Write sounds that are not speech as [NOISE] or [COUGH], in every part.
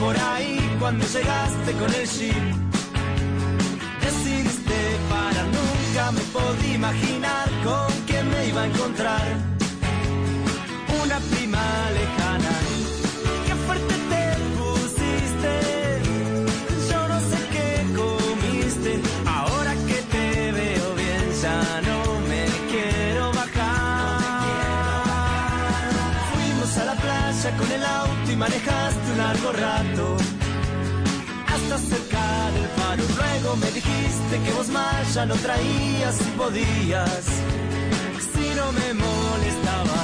por ahí cuando llegaste con el jeep. Decidiste para nunca me podía imaginar Hasta cerca del faro. Luego me dijiste que vos más ya no traías si podías. Si no me molestaba.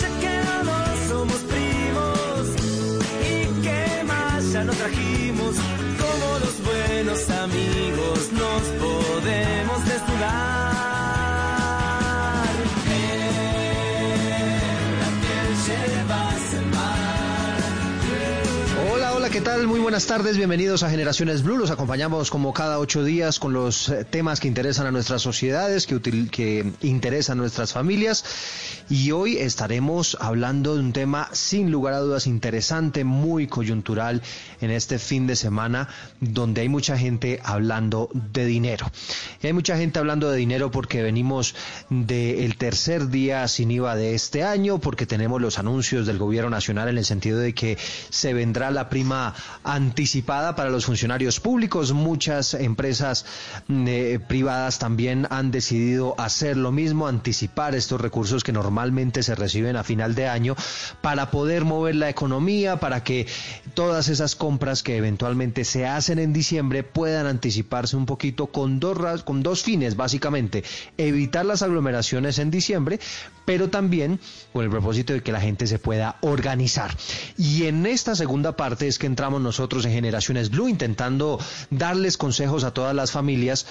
Ya que dos somos primos. Y que más ya no trajimos. Como los buenos amigos nos podemos Muy buenas tardes, bienvenidos a Generaciones Blue. Los acompañamos como cada ocho días con los eh, temas que interesan a nuestras sociedades, que, interesan a nuestras familias. Y hoy estaremos hablando de un tema sin lugar a dudas interesante, muy coyuntural en este fin de semana, donde hay mucha gente hablando de dinero. Hay mucha gente hablando de dinero porque venimos del tercer día sin IVA de este año, porque tenemos los anuncios del gobierno nacional en el sentido de que se vendrá la prima anticipada para los funcionarios públicos. Muchas empresas mm, eh, privadas también han decidido hacer lo mismo, anticipar estos recursos que normalmente se reciben a final de año para poder mover la economía, para que todas esas compras que eventualmente se hacen en diciembre puedan anticiparse un poquito con dos, con dos fines, básicamente, evitar las aglomeraciones en diciembre, pero también con el propósito de que la gente se pueda organizar. Y en esta segunda parte es que entramos nosotros en Generaciones Blue intentando darles consejos a todas las familias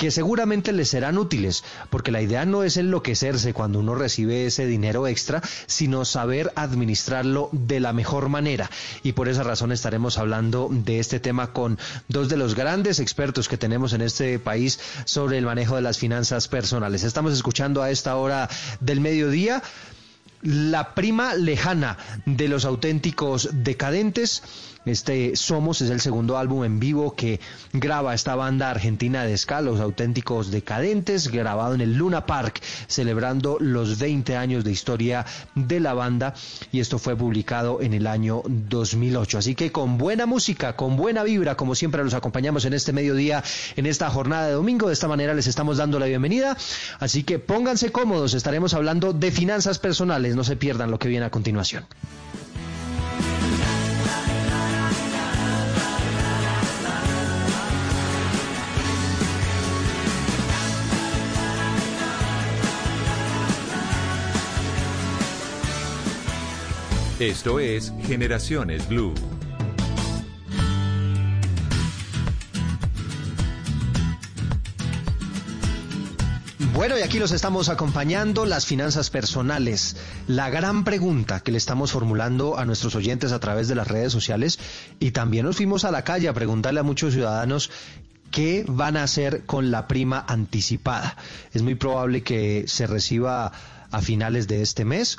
que seguramente les serán útiles, porque la idea no es enloquecerse cuando uno recibe ese dinero extra, sino saber administrarlo de la mejor manera. Y por esa razón estaremos hablando de este tema con dos de los grandes expertos que tenemos en este país sobre el manejo de las finanzas personales. Estamos escuchando a esta hora del mediodía la prima lejana de los auténticos decadentes. Este Somos es el segundo álbum en vivo que graba esta banda argentina de ska, Los Auténticos Decadentes, grabado en el Luna Park, celebrando los 20 años de historia de la banda y esto fue publicado en el año 2008. Así que con buena música, con buena vibra, como siempre los acompañamos en este mediodía, en esta jornada de domingo, de esta manera les estamos dando la bienvenida. Así que pónganse cómodos, estaremos hablando de finanzas personales, no se pierdan lo que viene a continuación. Esto es Generaciones Blue. Bueno, y aquí los estamos acompañando, las finanzas personales. La gran pregunta que le estamos formulando a nuestros oyentes a través de las redes sociales y también nos fuimos a la calle a preguntarle a muchos ciudadanos qué van a hacer con la prima anticipada. Es muy probable que se reciba a finales de este mes.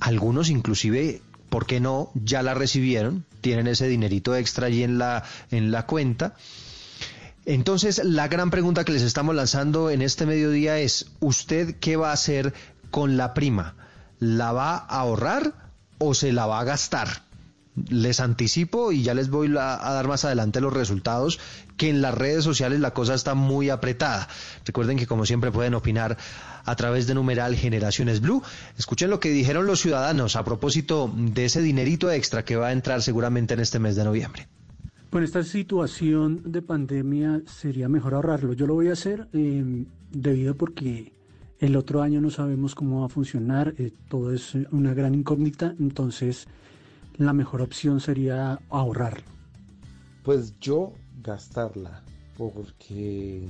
Algunos inclusive, ¿por qué no? Ya la recibieron, tienen ese dinerito extra allí en la, en la cuenta. Entonces, la gran pregunta que les estamos lanzando en este mediodía es, ¿usted qué va a hacer con la prima? ¿La va a ahorrar o se la va a gastar? Les anticipo y ya les voy a dar más adelante los resultados, que en las redes sociales la cosa está muy apretada. Recuerden que como siempre pueden opinar a través de numeral Generaciones Blue. Escuchen lo que dijeron los ciudadanos a propósito de ese dinerito extra que va a entrar seguramente en este mes de noviembre. Bueno, esta situación de pandemia sería mejor ahorrarlo. Yo lo voy a hacer eh, debido porque el otro año no sabemos cómo va a funcionar, eh, todo es una gran incógnita, entonces la mejor opción sería ahorrarlo. Pues yo gastarla, porque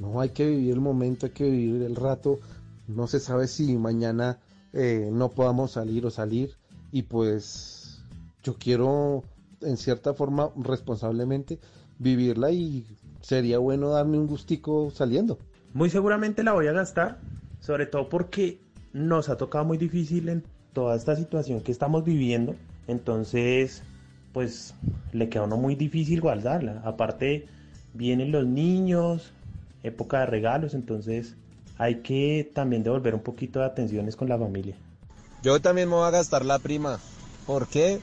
no hay que vivir el momento, hay que vivir el rato. No se sabe si mañana eh, no podamos salir o salir. Y pues yo quiero, en cierta forma, responsablemente, vivirla y sería bueno darme un gustico saliendo. Muy seguramente la voy a gastar, sobre todo porque nos ha tocado muy difícil en toda esta situación que estamos viviendo. Entonces, pues le queda a uno muy difícil guardarla. Aparte, vienen los niños, época de regalos, entonces hay que también devolver un poquito de atenciones con la familia. Yo también me voy a gastar la prima. porque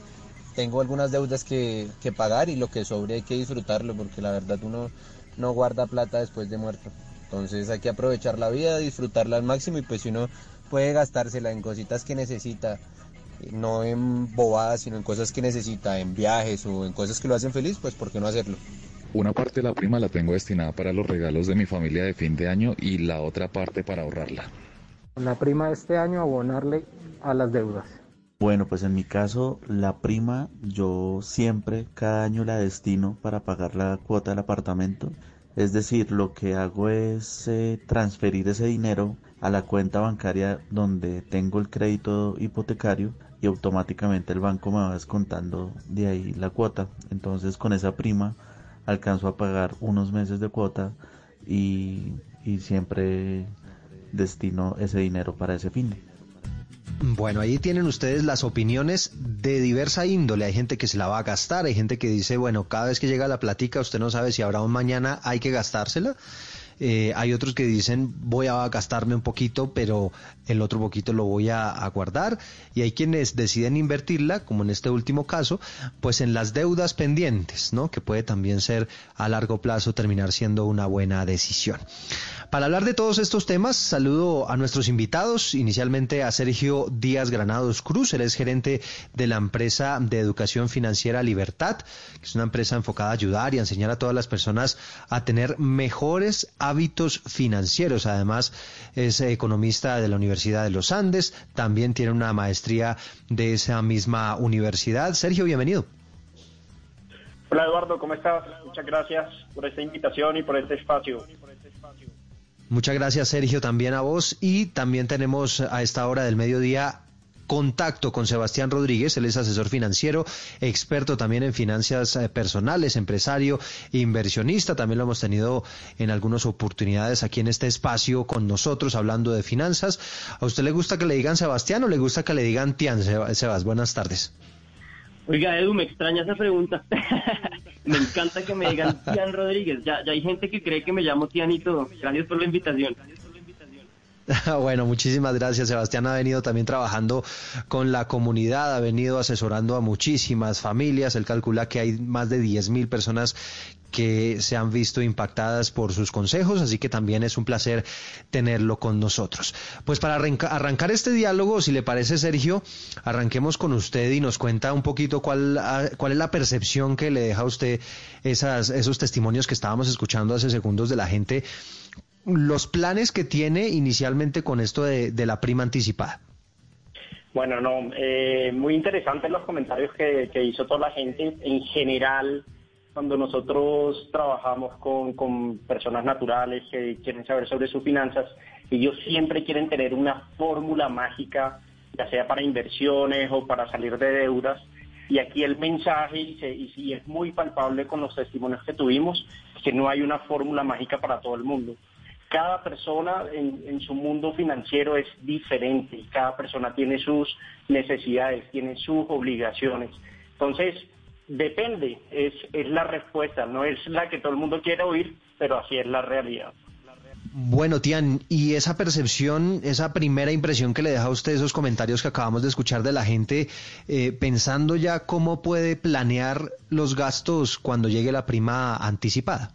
Tengo algunas deudas que, que pagar y lo que sobre hay que disfrutarlo porque la verdad uno no guarda plata después de muerto. Entonces hay que aprovechar la vida, disfrutarla al máximo y pues si uno puede gastársela en cositas que necesita, no en bobadas, sino en cosas que necesita, en viajes o en cosas que lo hacen feliz, pues ¿por qué no hacerlo? Una parte de la prima la tengo destinada para los regalos de mi familia de fin de año y la otra parte para ahorrarla. La prima de este año abonarle a las deudas. Bueno, pues en mi caso, la prima yo siempre, cada año la destino para pagar la cuota del apartamento. Es decir, lo que hago es eh, transferir ese dinero a la cuenta bancaria donde tengo el crédito hipotecario y automáticamente el banco me va descontando de ahí la cuota. Entonces con esa prima alcanzo a pagar unos meses de cuota y, y siempre destino ese dinero para ese fin. Bueno, ahí tienen ustedes las opiniones de diversa índole. Hay gente que se la va a gastar, hay gente que dice, bueno, cada vez que llega la platica usted no sabe si habrá un mañana, hay que gastársela. Eh, hay otros que dicen voy a gastarme un poquito, pero el otro poquito lo voy a, a, guardar. Y hay quienes deciden invertirla, como en este último caso, pues en las deudas pendientes, ¿no? Que puede también ser a largo plazo terminar siendo una buena decisión. Para hablar de todos estos temas, saludo a nuestros invitados, inicialmente a Sergio Díaz Granados Cruz, él es gerente de la empresa de educación financiera Libertad, que es una empresa enfocada a ayudar y a enseñar a todas las personas a tener mejores hábitos financieros. Además, es economista de la Universidad de los Andes, también tiene una maestría de esa misma universidad. Sergio, bienvenido. Hola Eduardo, ¿cómo estás? Muchas gracias por esta invitación y por este espacio. Muchas gracias Sergio, también a vos. Y también tenemos a esta hora del mediodía contacto con Sebastián Rodríguez, él es asesor financiero, experto también en finanzas eh, personales, empresario, inversionista, también lo hemos tenido en algunas oportunidades aquí en este espacio con nosotros hablando de finanzas. ¿A usted le gusta que le digan Sebastián o le gusta que le digan Tian, Sebas? Buenas tardes. Oiga, Edu, me extraña esa pregunta. [LAUGHS] me encanta que me digan Tian Rodríguez. Ya, ya hay gente que cree que me llamo Tian y todo. Gracias por la invitación. [LAUGHS] Bueno, muchísimas gracias. Sebastián ha venido también trabajando con la comunidad, ha venido asesorando a muchísimas familias. Él calcula que hay más de 10 mil personas que se han visto impactadas por sus consejos, así que también es un placer tenerlo con nosotros. Pues para arrancar este diálogo, si le parece Sergio, arranquemos con usted y nos cuenta un poquito cuál, ah, cuál es la percepción que le deja a usted esas, esos testimonios que estábamos escuchando hace segundos de la gente los planes que tiene inicialmente con esto de, la prima anticipada. Bueno, no, eh, muy interesantes los comentarios que, hizo toda la gente. En general, cuando nosotros trabajamos con, personas naturales que quieren saber sobre sus finanzas, ellos siempre quieren tener una fórmula mágica, ya sea para inversiones o para salir de deudas. Y aquí el mensaje, y, y es muy palpable con los testimonios que tuvimos, es que no hay una fórmula mágica para todo el mundo cada persona en, su mundo financiero es diferente cada persona tiene sus necesidades, tiene sus obligaciones. Entonces, depende, es, es la respuesta, no es la que todo el mundo quiere oír, pero así es la realidad. Bueno, Tian, y esa percepción, esa primera impresión que le deja a usted esos comentarios que acabamos de escuchar de la gente, eh, pensando ya cómo puede planear los gastos cuando llegue la prima anticipada.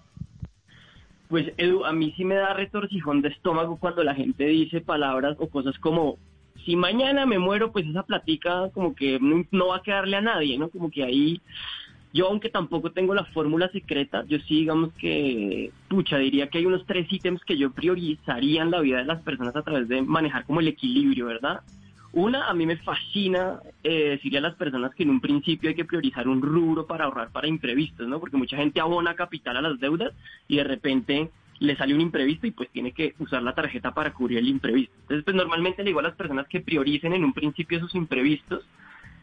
Pues Edu, a mí sí me da retorcijón de estómago cuando la gente dice palabras o cosas como, si mañana me muero, pues esa platica como que no, va a quedarle a nadie, ¿no? Como que ahí, yo aunque tampoco tengo la fórmula secreta, yo sí digamos que, pucha, diría que hay unos tres ítems que yo priorizaría en la vida de las personas a través de manejar como el equilibrio, ¿verdad? Una, a mí me fascina eh, decirle a las personas que en un principio hay que priorizar un rubro para ahorrar para imprevistos, ¿no? Porque mucha gente abona capital a las deudas y de repente le sale un imprevisto y pues tiene que usar la tarjeta para cubrir el imprevisto. Entonces, pues normalmente le digo a las personas que prioricen en un principio esos imprevistos,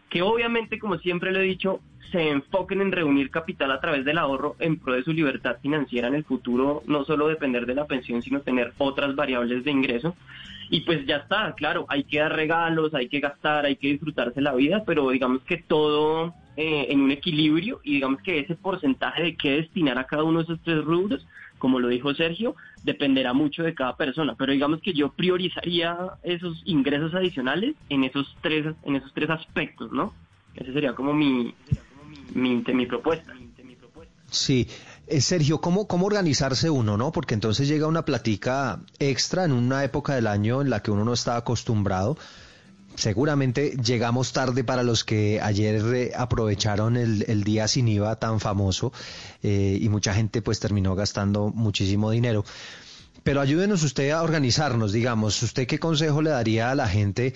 que obviamente, como siempre le he dicho, se enfoquen en reunir capital a través del ahorro en pro de su libertad financiera en el futuro, no solo depender de la pensión, sino tener otras variables de ingreso. Y pues ya está, claro, hay que dar regalos, hay que gastar, hay que disfrutarse la vida, pero digamos que todo eh, en un equilibrio y digamos que ese porcentaje de qué destinar a cada uno de esos tres rubros, como lo dijo Sergio, dependerá mucho de cada persona. Pero digamos que yo priorizaría esos ingresos adicionales en esos tres, en esos tres aspectos, ¿no? Ese sería como mi, mi, mi propuesta. Sí, eh, Sergio, ¿cómo, ¿cómo organizarse uno, no? Porque entonces llega una platica extra en una época del año en la que uno no está acostumbrado. Seguramente llegamos tarde para los que ayer eh, aprovecharon el, el, día sin IVA tan famoso eh, y mucha gente pues terminó gastando muchísimo dinero. Pero ayúdenos usted a organizarnos, digamos, ¿usted qué consejo le daría a la gente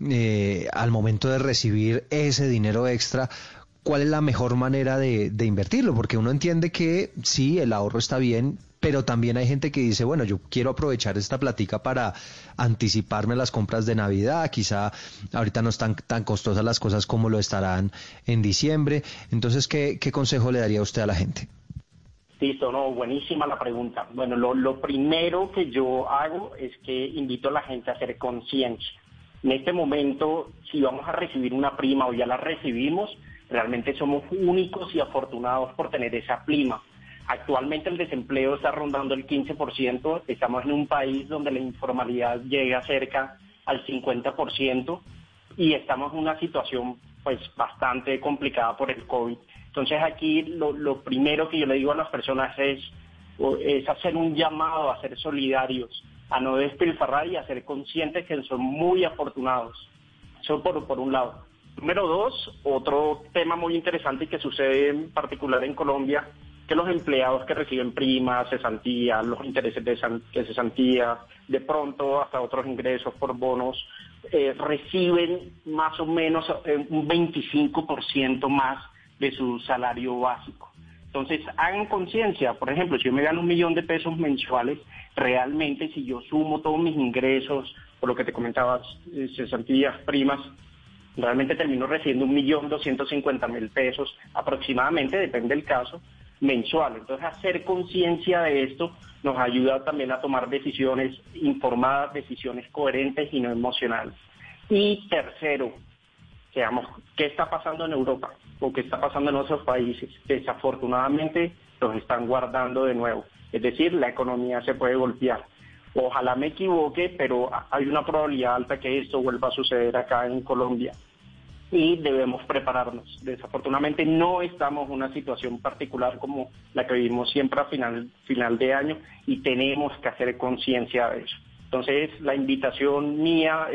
eh, al momento de recibir ese dinero extra? Cuál es la mejor manera de, invertirlo, porque uno entiende que sí, el ahorro está bien, pero también hay gente que dice, bueno, yo quiero aprovechar esta platica para anticiparme las compras de Navidad, quizá ahorita no están tan costosas las cosas como lo estarán en diciembre. Entonces, ¿qué, consejo le daría usted a la gente? Listo, no, buenísima la pregunta. Bueno, lo, lo primero que yo hago es que invito a la gente a hacer conciencia. En este momento, si vamos a recibir una prima o ya la recibimos, Realmente somos únicos y afortunados por tener esa prima. Actualmente el desempleo está rondando el 15%, estamos en un país donde la informalidad llega cerca al 50% y estamos en una situación pues bastante complicada por el COVID. Entonces aquí lo, primero que yo le digo a las personas es, es hacer un llamado a ser solidarios, a no despilfarrar y a ser conscientes que son muy afortunados. Eso por, por un lado. Número dos, otro tema muy interesante que sucede en particular en Colombia, que los empleados que reciben primas, cesantía, los intereses de, cesantía, de pronto hasta otros ingresos por bonos, eh, reciben más o menos eh, un 25% más de su salario básico. Entonces, hagan conciencia, por ejemplo, si yo me gano un millón de pesos mensuales, realmente si yo sumo todos mis ingresos, por lo que te comentabas, eh, cesantías, primas, Realmente termino recibiendo un millón doscientos cincuenta mil pesos aproximadamente, depende del caso, mensual. Entonces, hacer conciencia de esto nos ayuda también a tomar decisiones informadas, decisiones coherentes y no emocionales. Y tercero, veamos qué está pasando en Europa o qué está pasando en otros países. Desafortunadamente, los están guardando de nuevo. Es decir, la economía se puede golpear. Ojalá me equivoque, pero hay una probabilidad alta que esto vuelva a suceder acá en Colombia y debemos prepararnos. Desafortunadamente no estamos en una situación particular como la que vivimos siempre a final, final de año y tenemos que hacer conciencia de eso. Entonces, la invitación mía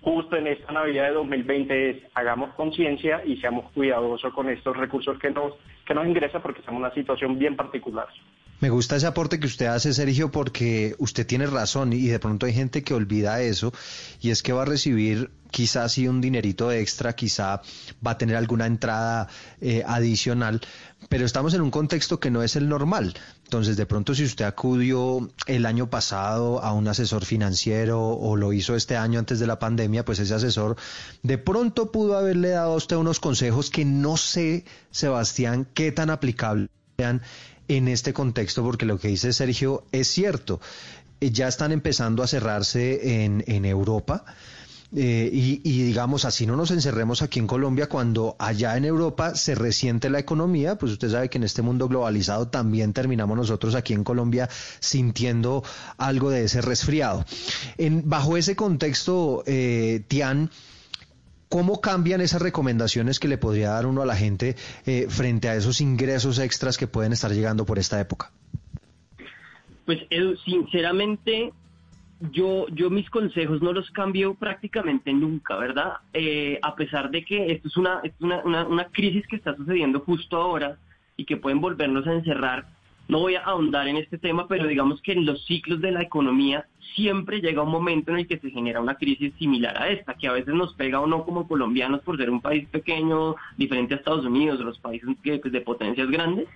justo en esta Navidad de 2020 es hagamos conciencia y seamos cuidadosos con estos recursos que nos, que nos ingresan porque estamos en una situación bien particular. Me gusta ese aporte que usted hace, Sergio, porque usted tiene razón y de pronto hay gente que olvida eso y es que va a recibir quizás sí un dinerito extra, quizá va a tener alguna entrada eh, adicional, pero estamos en un contexto que no es el normal. Entonces, de pronto, si usted acudió el año pasado a un asesor financiero o lo hizo este año antes de la pandemia, pues ese asesor de pronto pudo haberle dado a usted unos consejos que no sé, Sebastián, qué tan aplicables sean en este contexto, porque lo que dice Sergio es cierto. Eh, ya están empezando a cerrarse en, en Europa. Eh, y, digamos, así no nos encerremos aquí en Colombia, cuando allá en Europa se resiente la economía, pues usted sabe que en este mundo globalizado también terminamos nosotros aquí en Colombia sintiendo algo de ese resfriado. Bajo ese contexto, eh, Tian, ¿Cómo cambian esas recomendaciones que le podría dar uno a la gente eh, frente a esos ingresos extras que pueden estar llegando por esta época? Pues Edu, sinceramente, yo, yo mis consejos no los cambio prácticamente nunca, ¿verdad? Eh, a pesar de que esto es, una, es una, una crisis que está sucediendo justo ahora y que pueden volvernos a encerrar no voy a ahondar en este tema, pero digamos que en los ciclos de la economía siempre llega un momento en el que se genera una crisis similar a esta, que a veces nos pega o no como colombianos por ser un país pequeño, diferente a Estados Unidos, los países pues, de potencias grandes.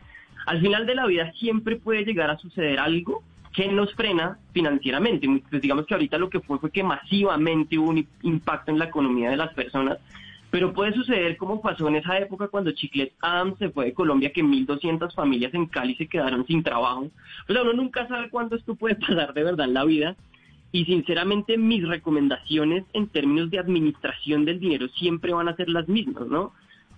Al final de la vida siempre puede llegar a suceder algo que nos frena financieramente. Pues digamos que ahorita lo que fue fue que masivamente hubo un impacto en la economía de las personas pero puede suceder como pasó en esa época cuando Chiclet Adams se fue de Colombia, que 1.200 familias en Cali se quedaron sin trabajo. O sea, uno nunca sabe cuándo esto puede [LAUGHS] pasar de verdad en la vida. Y sinceramente mis recomendaciones en términos de administración del dinero siempre van a ser las mismas, ¿no?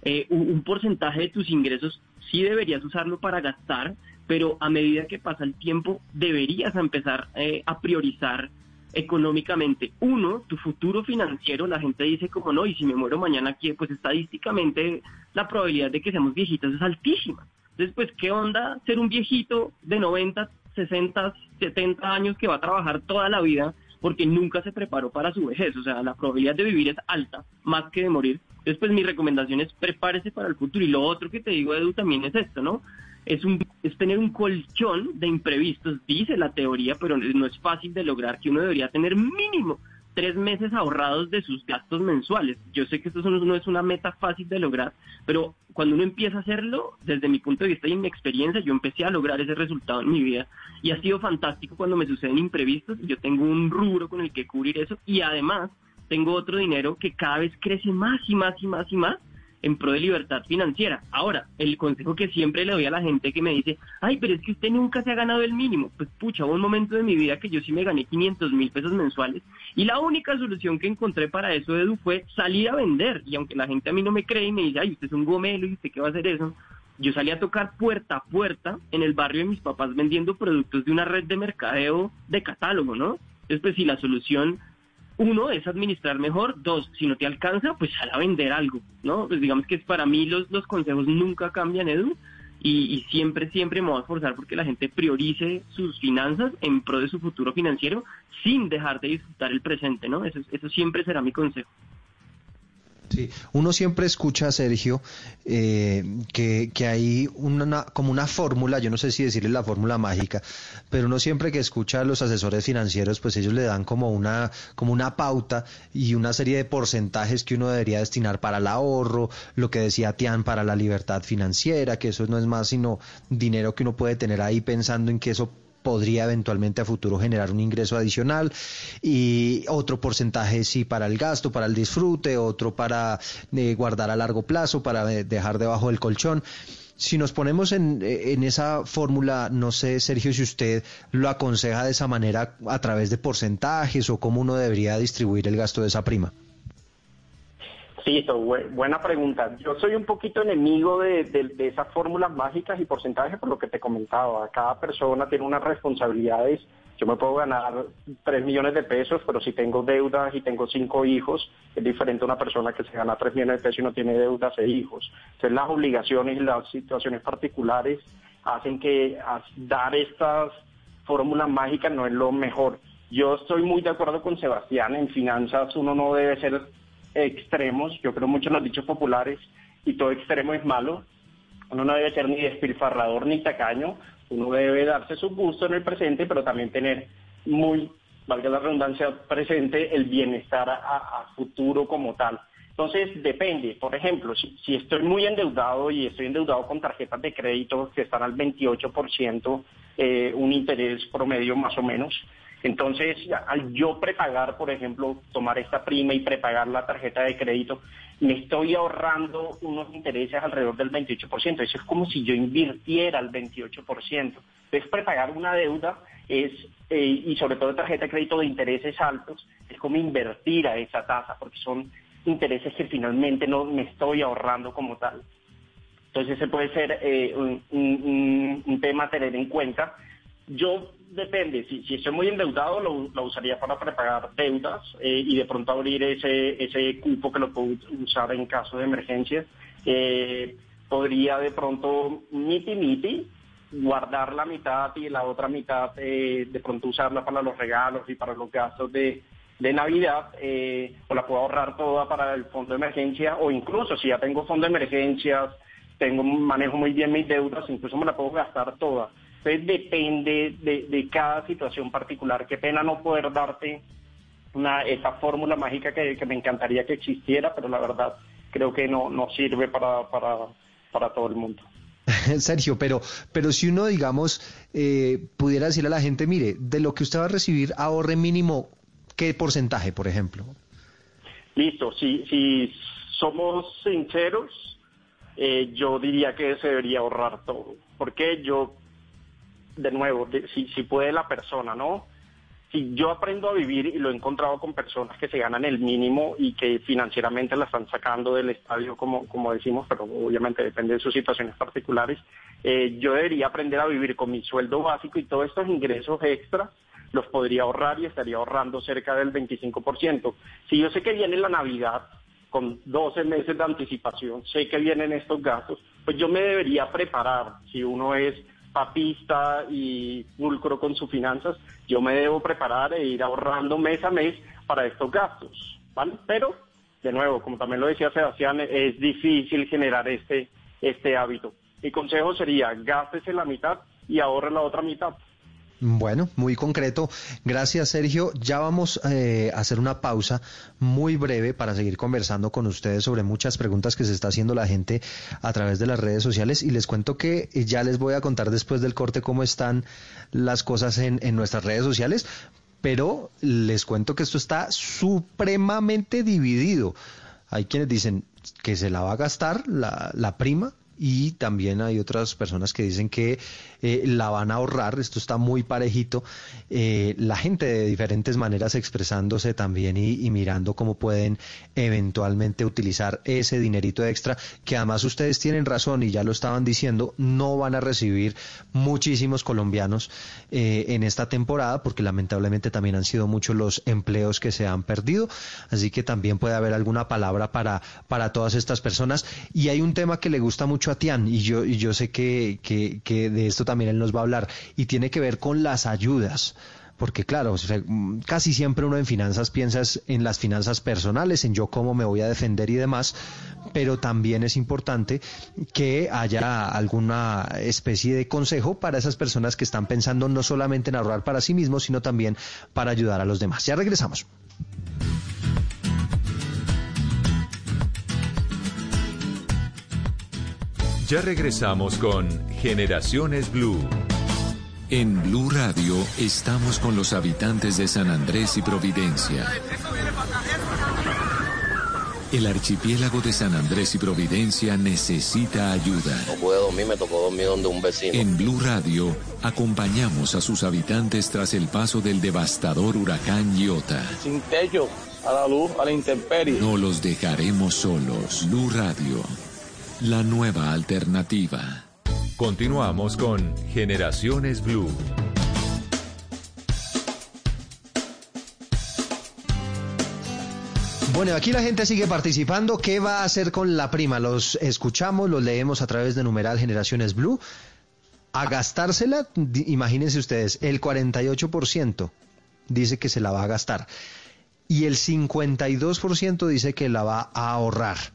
eh, un, porcentaje de tus ingresos sí deberías usarlo para gastar, pero a medida que pasa el tiempo deberías empezar eh, a priorizar económicamente. Uno, tu futuro financiero, la gente dice como no, y si me muero mañana aquí, pues estadísticamente la probabilidad de que seamos viejitos es altísima. Entonces, pues, ¿qué onda ser un viejito de 90, 60, 70 años que va a trabajar toda la vida porque nunca se preparó para su vejez? O sea, la probabilidad de vivir es alta, más que de morir. Entonces, pues mi recomendación es prepárese para el futuro. Y lo otro que te digo, Edu, también es esto, ¿no? Es, un, es tener un colchón de imprevistos, dice la teoría, pero no es fácil de lograr, que uno debería tener mínimo tres meses ahorrados de sus gastos mensuales. Yo sé que esto no es una meta fácil de lograr, pero cuando uno empieza a hacerlo, desde mi punto de vista y mi experiencia, yo empecé a lograr ese resultado en mi vida y ha sido fantástico cuando me suceden imprevistos. Yo tengo un rubro con el que cubrir eso y además tengo otro dinero que cada vez crece más y más y más y más en pro de libertad financiera. Ahora, el consejo que siempre le doy a la gente que me dice, ay, pero es que usted nunca se ha ganado el mínimo. Pues pucha, hubo un momento de mi vida que yo sí me gané 500 mil pesos mensuales y la única solución que encontré para eso, Edu, fue salir a vender. Y aunque la gente a mí no me cree y me dice, ay, usted es un gomelo y usted qué va a hacer eso, yo salí a tocar puerta a puerta en el barrio de mis papás vendiendo productos de una red de mercadeo de catálogo, ¿no? Entonces, pues si la solución uno es administrar mejor, dos, si no te alcanza, pues sal a vender algo, ¿no? Pues digamos que para mí los, los consejos nunca cambian, Edu, y, siempre, siempre me voy a esforzar porque la gente priorice sus finanzas en pro de su futuro financiero sin dejar de disfrutar el presente, ¿no? Eso, eso siempre será mi consejo. Sí, uno siempre escucha, Sergio, eh, que, que, hay una, como una fórmula, yo no sé si decirle la fórmula mágica, pero uno siempre que escucha a los asesores financieros, pues ellos le dan como una, como una pauta y una serie de porcentajes que uno debería destinar para el ahorro, lo que decía Tian para la libertad financiera, que eso no es más sino dinero que uno puede tener ahí pensando en que eso podría eventualmente a futuro generar un ingreso adicional y otro porcentaje sí para el gasto, para el disfrute, otro para eh, guardar a largo plazo, para eh, dejar debajo del colchón. Si nos ponemos en, en esa fórmula, no sé, Sergio, si usted lo aconseja de esa manera a través de porcentajes o cómo uno debería distribuir el gasto de esa prima. Sí, eso, buena pregunta. Yo soy un poquito enemigo de, esas fórmulas mágicas y porcentajes por lo que te comentaba. Cada persona tiene unas responsabilidades. Yo me puedo ganar 3 millones de pesos, pero si tengo deudas y tengo cinco hijos, es diferente a una persona que se gana 3 millones de pesos y no tiene deudas e hijos. Entonces las obligaciones y las situaciones particulares hacen que dar estas fórmulas mágicas no es lo mejor. Yo estoy muy de acuerdo con Sebastián, en finanzas uno no debe ser extremos, yo creo mucho en los dichos populares, y todo extremo es malo. Uno no debe ser ni despilfarrador ni tacaño, uno debe darse su gusto en el presente, pero también tener muy, valga la redundancia, presente el bienestar a, a futuro como tal. Entonces, depende. Por ejemplo, si, si, estoy muy endeudado y estoy endeudado con tarjetas de crédito que están al 28%, eh, un interés promedio más o menos, entonces, al yo prepagar, por ejemplo, tomar esta prima y prepagar la tarjeta de crédito, me estoy ahorrando unos intereses alrededor del 28%. Eso es como si yo invirtiera el 28%. Entonces, prepagar una deuda es, eh, y sobre todo tarjeta de crédito de intereses altos, es como invertir a esa tasa, porque son intereses que finalmente no me estoy ahorrando como tal. Entonces, ese puede ser eh, un, tema a tener en cuenta. Yo depende, si, si estoy muy endeudado lo, lo usaría para prepagar deudas eh, y de pronto abrir ese, ese cupo que lo puedo usar en caso de emergencia. Eh, podría de pronto miti miti guardar la mitad y la otra mitad eh, de pronto usarla para los regalos y para los gastos de, de Navidad, eh, o la puedo ahorrar toda para el fondo de emergencia, o incluso si ya tengo fondo de emergencias, tengo manejo muy bien mis deudas, incluso me la puedo gastar toda. Entonces depende de, de, cada situación particular. Qué pena no poder darte una, esa fórmula mágica que, que, me encantaría que existiera, pero la verdad creo que no, no sirve para, para, para todo el mundo. [LAUGHS] Sergio, pero, pero si uno, digamos, eh, pudiera decirle a la gente, mire, de lo que usted va a recibir, ahorre mínimo, ¿qué porcentaje, por ejemplo? Listo, si, si somos sinceros, eh, yo diría que se debería ahorrar todo. Porque yo de nuevo, si, si puede la persona, ¿no? si yo aprendo a vivir y lo he encontrado con personas que se ganan el mínimo y que financieramente la están sacando del estadio, como, como decimos, pero obviamente depende de sus situaciones particulares, eh, yo debería aprender a vivir con mi sueldo básico y todos estos ingresos extras los podría ahorrar y estaría ahorrando cerca del 25%. Si yo sé que viene la Navidad con 12 meses de anticipación, sé que vienen estos gastos, pues yo me debería preparar si uno es papista y pulcro con sus finanzas, yo me debo preparar e ir ahorrando mes a mes para estos gastos, ¿vale? Pero, de nuevo, como también lo decía Sebastián, es difícil generar este, este hábito. Mi consejo sería, gástese la mitad y ahorre la otra mitad. Bueno, muy concreto. Gracias, Sergio. Ya vamos eh, a hacer una pausa muy breve para seguir conversando con ustedes sobre muchas preguntas que se está haciendo la gente a través de las redes sociales. Y les cuento que eh, ya les voy a contar después del corte cómo están las cosas en, nuestras redes sociales. Pero les cuento que esto está supremamente dividido. Hay quienes dicen que se la va a gastar la, la prima y también hay otras personas que dicen que eh, la van a ahorrar, esto está muy parejito, eh, la gente de diferentes maneras expresándose también y, mirando cómo pueden eventualmente utilizar ese dinerito extra, que además ustedes tienen razón y ya lo estaban diciendo, no van a recibir muchísimos colombianos eh, en esta temporada, porque lamentablemente también han sido muchos los empleos que se han perdido, así que también puede haber alguna palabra para, para todas estas personas. Y hay un tema que le gusta mucho a Tian, y yo, y yo sé que, que, que de esto también él nos va a hablar, y tiene que ver con las ayudas porque claro, casi siempre uno en finanzas piensa en las finanzas personales, en yo cómo me voy a defender y demás, pero también es importante que haya alguna especie de consejo para esas personas que están pensando no solamente en ahorrar para sí mismos, sino también para ayudar a los demás. Ya regresamos. Ya regresamos con Generaciones Blue. En Blue Radio estamos con los habitantes de San Andrés y Providencia. El archipiélago de San Andrés y Providencia necesita ayuda. No pude dormir, me tocó dormir donde un vecino. En Blue Radio acompañamos a sus habitantes tras el paso del devastador huracán Iota. Sin techo, a la luz, a la intemperie. No los dejaremos solos. Blue Radio la nueva alternativa. Continuamos con Generaciones Blue. Bueno, aquí la gente sigue participando. ¿Qué va a hacer con la prima? Los escuchamos, los leemos a través de numeral Generaciones Blue. A gastársela, imagínense ustedes, el 48% dice que se la va a gastar y el 52% dice que la va a ahorrar.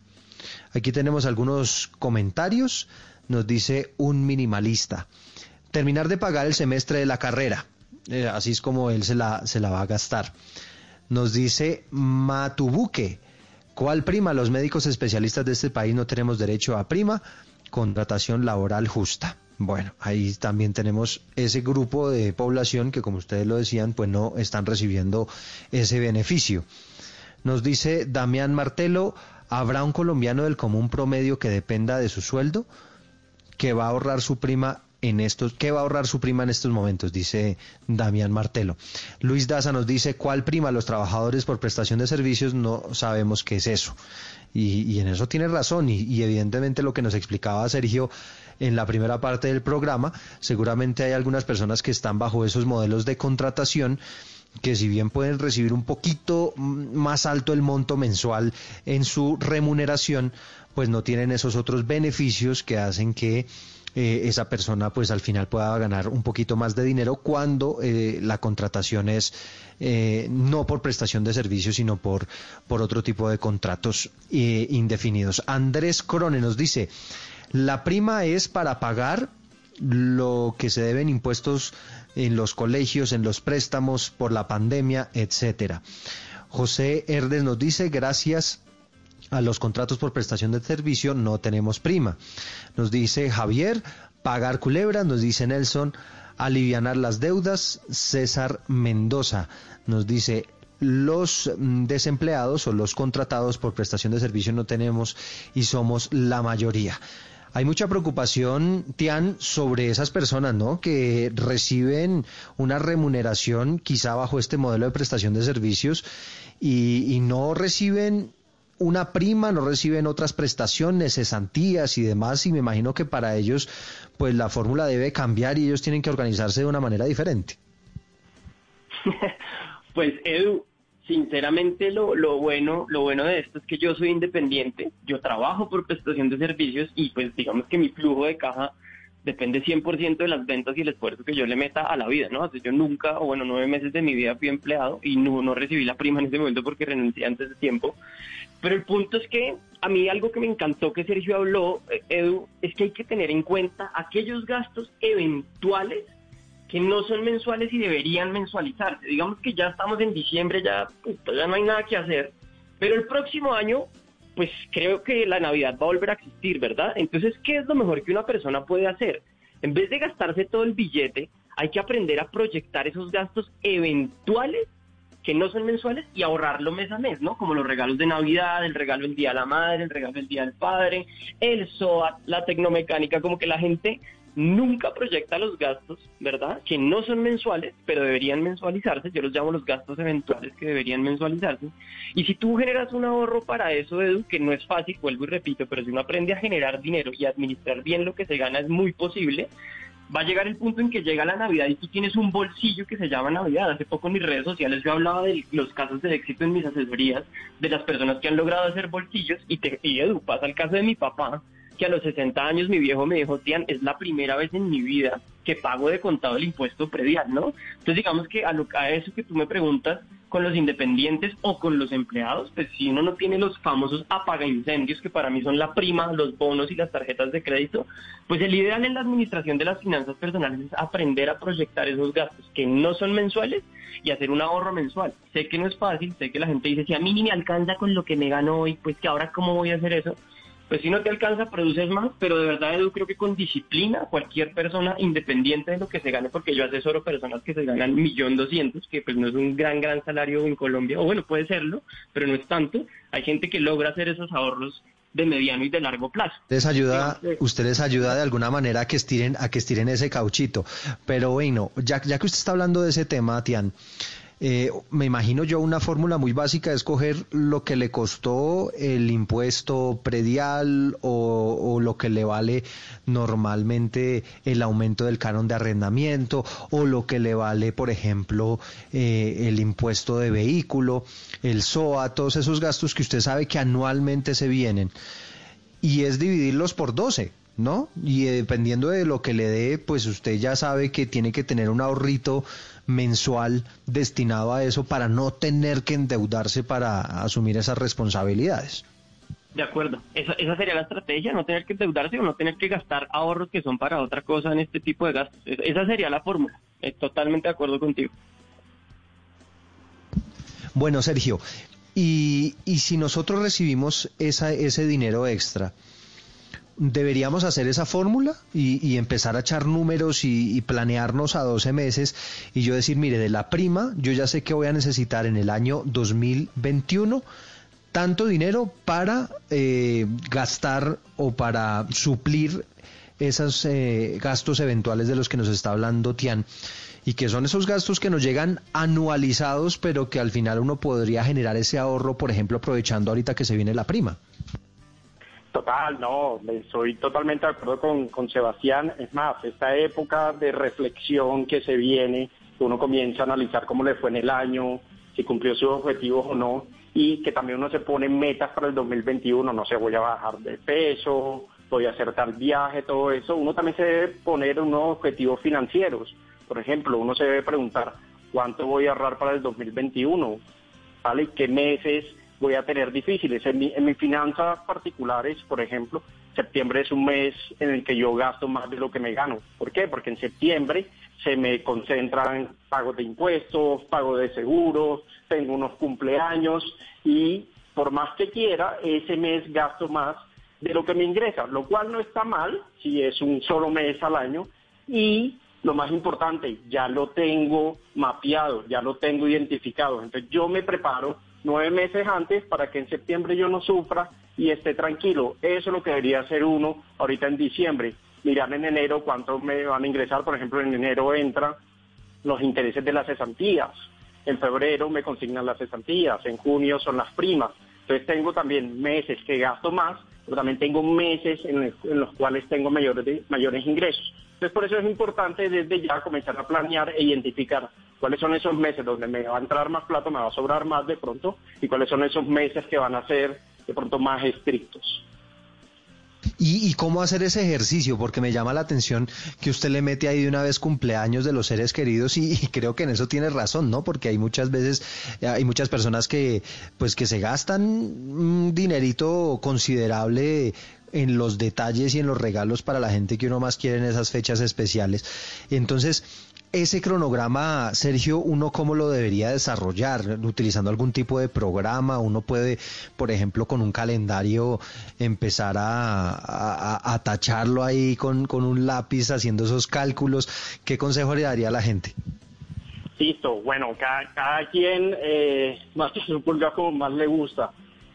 Aquí tenemos algunos comentarios. Nos dice un minimalista. Terminar de pagar el semestre de la carrera. Eh, así es como él se la, se la va a gastar. Nos dice Matubuque. ¿Cuál prima? Los médicos especialistas de este país no tenemos derecho a prima. Contratación laboral justa. Bueno, ahí también tenemos ese grupo de población que, como ustedes lo decían, pues no están recibiendo ese beneficio. Nos dice Damián Martelo, ¿Habrá un colombiano del común promedio que dependa de su sueldo? que va a ahorrar su prima en estos, ¿qué va a ahorrar su prima en estos momentos? Dice Damián Martelo. Luis Daza nos dice, ¿cuál prima? Los trabajadores por prestación de servicios no sabemos qué es eso. Y, en eso tiene razón. y, evidentemente lo que nos explicaba Sergio en la primera parte del programa, seguramente hay algunas personas que están bajo esos modelos de contratación que si bien pueden recibir un poquito más alto el monto mensual en su remuneración, pues no tienen esos otros beneficios que hacen que eh, esa persona pues al final pueda ganar un poquito más de dinero cuando eh, la contratación es eh, no por prestación de servicios sino por, por otro tipo de contratos indefinidos. Andrés Crone nos dice, la prima es para pagar lo que se deben impuestos en los colegios, en los préstamos por la pandemia, etcétera. José Herdes nos dice, gracias a los contratos por prestación de servicio no tenemos prima. Nos dice Javier, pagar culebra, nos dice Nelson, alivianar las deudas, César Mendoza. Nos dice, los desempleados o los contratados por prestación de servicio no tenemos y somos la mayoría. Hay mucha preocupación, Tian, sobre esas personas, ¿no? Que reciben una remuneración quizá bajo este modelo de prestación de servicios y, y no reciben una prima, no reciben otras prestaciones, cesantías y demás, y me imagino que para ellos, pues la fórmula debe cambiar y ellos tienen que organizarse de una manera diferente. [LAUGHS] pues Edu, sinceramente lo, lo bueno lo bueno de esto es que yo soy independiente, yo trabajo por prestación de servicios y pues digamos que mi flujo de caja depende 100% de las ventas y el esfuerzo que yo le meta a la vida, ¿no? yo nunca, o bueno, nueve meses de mi vida fui empleado y no, no recibí la prima en ese momento porque renuncié antes de tiempo. Pero el punto es que a mí algo que me encantó que Sergio habló, eh, Edu, es que hay que tener en cuenta aquellos gastos eventuales que no son mensuales y deberían mensualizarse. Digamos que ya estamos en diciembre, ya, pues, ya no hay nada que hacer, pero el próximo año, pues creo que la Navidad va a volver a existir, ¿verdad? Entonces, ¿qué es lo mejor que una persona puede hacer? En vez de gastarse todo el billete, hay que aprender a proyectar esos gastos eventuales que no son mensuales y ahorrarlo mes a mes, ¿no? Como los regalos de Navidad, el regalo del Día de la Madre, el regalo del Día del Padre, el SOAT, la tecnomecánica, como que la gente nunca proyecta los gastos, ¿verdad? Que no son mensuales, pero deberían mensualizarse. Yo los llamo los gastos eventuales que deberían mensualizarse. Y si tú generas un ahorro para eso, Edu, que no es fácil, vuelvo y repito, pero si uno aprende a generar dinero y administrar bien lo que se gana, es muy posible. Va a llegar el punto en que llega la Navidad y tú tienes un bolsillo que se llama Navidad. Hace poco en mis redes sociales yo hablaba de los casos de éxito en mis asesorías, de las personas que han logrado hacer bolsillos y, te, y Edu, pasa el caso de mi papá, que a los 60 años mi viejo me dijo, Tian, es la primera vez en mi vida que pago de contado el impuesto predial, ¿no? Entonces digamos que a, lo, a eso que tú me preguntas, con los independientes o con los empleados, pues si uno no tiene los famosos apaga incendios, que para mí son la prima, los bonos y las tarjetas de crédito, pues el ideal en la administración de las finanzas personales es aprender a proyectar esos gastos que no son mensuales y hacer un ahorro mensual. Sé que no es fácil, sé que la gente dice, si a mí ni me alcanza con lo que me gano hoy, pues que ahora cómo voy a hacer eso pues si no te alcanza, produces más, pero de verdad, Edu, creo que con disciplina, cualquier persona, independiente de lo que se gane, porque yo asesoro personas que se ganan millón doscientos, que pues no es un gran, gran salario en Colombia, o bueno, puede serlo, pero no es tanto. Hay gente que logra hacer esos ahorros de mediano y de largo plazo. Les ayuda, ustedes ayuda de alguna manera a que estiren, a que estiren ese cauchito. Pero bueno, ya, ya que usted está hablando de ese tema, Tian, eh, me imagino yo una fórmula muy básica es coger lo que le costó el impuesto predial o, lo que le vale normalmente el aumento del canon de arrendamiento o lo que le vale, por ejemplo, eh, el impuesto de vehículo, el SOA, todos esos gastos que usted sabe que anualmente se vienen. Y es dividirlos por 12. ¿No? Y eh, dependiendo de lo que le dé, pues usted ya sabe que tiene que tener un ahorrito mensual destinado a eso para no tener que endeudarse para asumir esas responsabilidades. De acuerdo, esa, esa sería la estrategia, no tener que endeudarse o no tener que gastar ahorros que son para otra cosa en este tipo de gastos. Esa sería la fórmula, eh, totalmente de acuerdo contigo. Bueno, Sergio, y, y si nosotros recibimos esa, ese dinero extra, deberíamos hacer esa fórmula y, empezar a echar números y, planearnos a 12 meses y yo decir, mire, de la prima, yo ya sé que voy a necesitar en el año 2021 tanto dinero para eh, gastar o para suplir esos eh, gastos eventuales de los que nos está hablando Tian y que son esos gastos que nos llegan anualizados pero que al final uno podría generar ese ahorro, por ejemplo, aprovechando ahorita que se viene la prima. Total, no, estoy totalmente de acuerdo con, con Sebastián. Es más, esta época de reflexión que se viene, uno comienza a analizar cómo le fue en el año, si cumplió sus objetivos o no, y que también uno se pone metas para el 2021, no sé, voy a bajar de peso, voy a hacer tal viaje, todo eso. Uno también se debe poner unos objetivos financieros. Por ejemplo, uno se debe preguntar cuánto voy a ahorrar para el 2021, ¿vale? ¿Qué meses voy a tener difíciles. En, mi, en mis finanzas particulares, por ejemplo, septiembre es un mes en el que yo gasto más de lo que me gano. ¿Por qué? Porque en septiembre se me concentran pagos de impuestos, pago de seguros, tengo unos cumpleaños y por más que quiera, ese mes gasto más de lo que me ingresa, lo cual no está mal si es un solo mes al año y lo más importante, ya lo tengo mapeado, ya lo tengo identificado. Entonces yo me preparo nueve meses antes para que en septiembre yo no sufra y esté tranquilo. Eso es lo que debería hacer uno ahorita en diciembre. Mirar en enero cuánto me van a ingresar. Por ejemplo, en enero entran los intereses de las cesantías. En febrero me consignan las cesantías. En junio son las primas. Entonces tengo también meses que gasto más, pero también tengo meses en, los cuales tengo mayores, mayores ingresos. Entonces por eso es importante desde ya comenzar a planear e identificar cuáles son esos meses donde me va a entrar más plata, me va a sobrar más de pronto, y cuáles son esos meses que van a ser de pronto más estrictos. ¿Y, cómo hacer ese ejercicio? Porque me llama la atención que usted le mete ahí de una vez cumpleaños de los seres queridos y, creo que en eso tiene razón, ¿no? Porque hay muchas veces, hay muchas personas que, pues, que se gastan un dinerito considerable en los detalles y en los regalos para la gente que uno más quiere en esas fechas especiales. Entonces, ese cronograma, Sergio, uno cómo lo debería desarrollar, utilizando algún tipo de programa, uno puede, por ejemplo, con un calendario empezar a, tacharlo ahí con, un lápiz haciendo esos cálculos. ¿Qué consejo le daría a la gente? Listo, bueno, cada, quien eh, más que su pulga como más le gusta.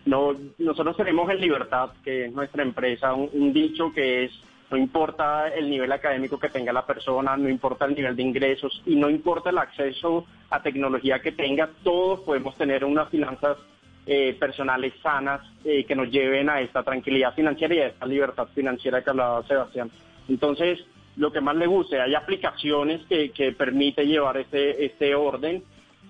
No, nosotros tenemos en Libertad, que es nuestra empresa, un dicho que es no importa el nivel académico que tenga la persona, no importa el nivel de ingresos y no importa el acceso a tecnología que tenga, todos podemos tener unas finanzas eh, personales sanas eh, que nos lleven a esta tranquilidad financiera y a esta libertad financiera que hablaba Sebastián. Entonces, lo que más le guste, hay aplicaciones que, que permiten llevar este, este orden.